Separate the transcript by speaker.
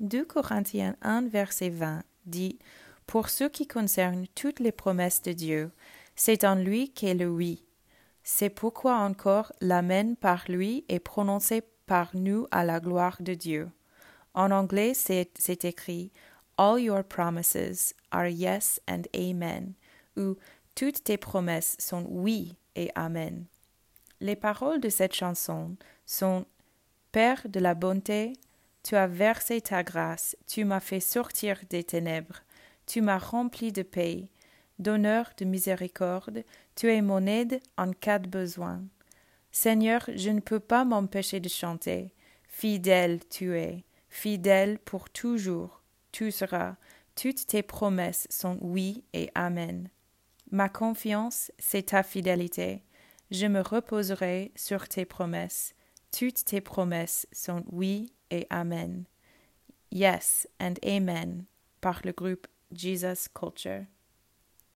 Speaker 1: 2 Corinthiens 1, verset 20 dit Pour ce qui concerne toutes les promesses de Dieu, c'est en lui qu'est le oui. C'est pourquoi encore l'Amen par lui est prononcé par nous à la gloire de Dieu. En anglais, c'est écrit All your promises are yes and amen, ou toutes tes promesses sont oui et amen. Les paroles de cette chanson sont Père de la bonté, tu as versé ta grâce, tu m'as fait sortir des ténèbres, tu m'as rempli de paix, d'honneur, de miséricorde, tu es mon aide en cas de besoin. Seigneur, je ne peux pas m'empêcher de chanter. Fidèle tu es, fidèle pour toujours, tu seras, toutes tes promesses sont oui et amen. Ma confiance, c'est ta fidélité. Je me reposerai sur tes promesses. Toutes tes promesses sont oui et amen. Yes and amen par le groupe Jesus Culture.